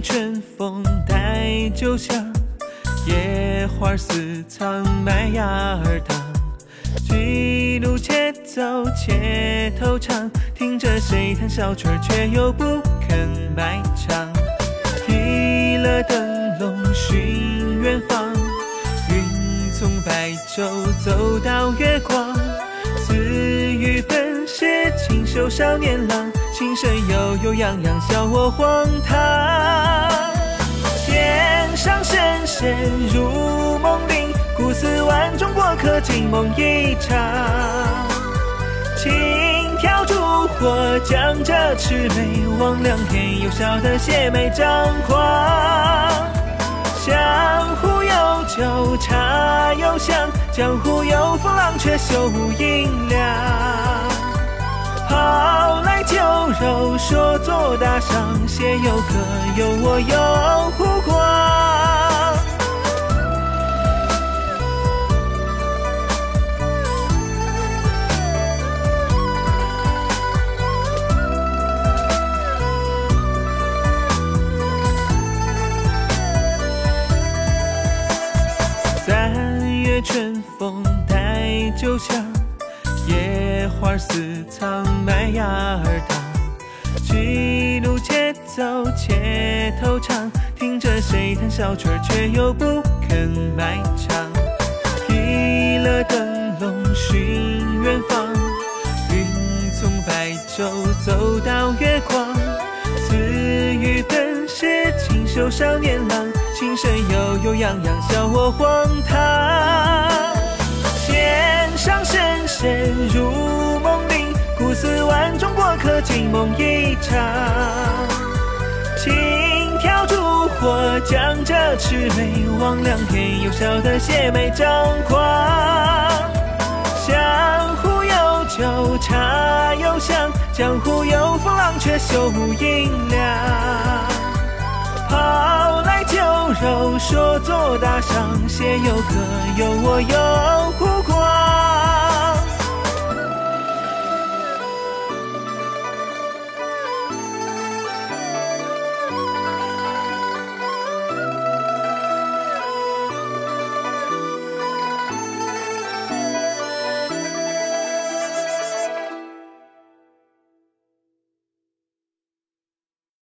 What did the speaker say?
春风带酒香，野花似藏麦芽糖。几路且走且偷尝，听着谁弹小曲儿，却又不肯埋唱。提了灯笼寻远方，云从白昼走到月光。似雨本是清秀少年郎，琴声悠悠扬扬，笑我荒唐。天上神仙入梦里。古寺万众过客，惊梦一场。轻挑烛火，将这魑魅魍魉添又笑得邪魅张狂。江湖有酒茶有香，江湖有风浪却休无银两。说作打赏，写有歌有我有湖光。三月春风带酒香，野花似藏麦芽儿糖。一路且走且偷尝，听着谁弹小曲儿，却又不肯卖唱。提了灯笼寻远方，云从白昼走到月光。似雨本是清秀少年郎，琴声悠悠扬扬，笑我荒唐。万众过客，惊梦一场。轻挑烛火，将这魑魅魍魉添，又笑得邪魅张狂。江湖有酒茶有香，江湖有风浪却休无银两。好来酒肉说作打赏，写有歌有我有湖光。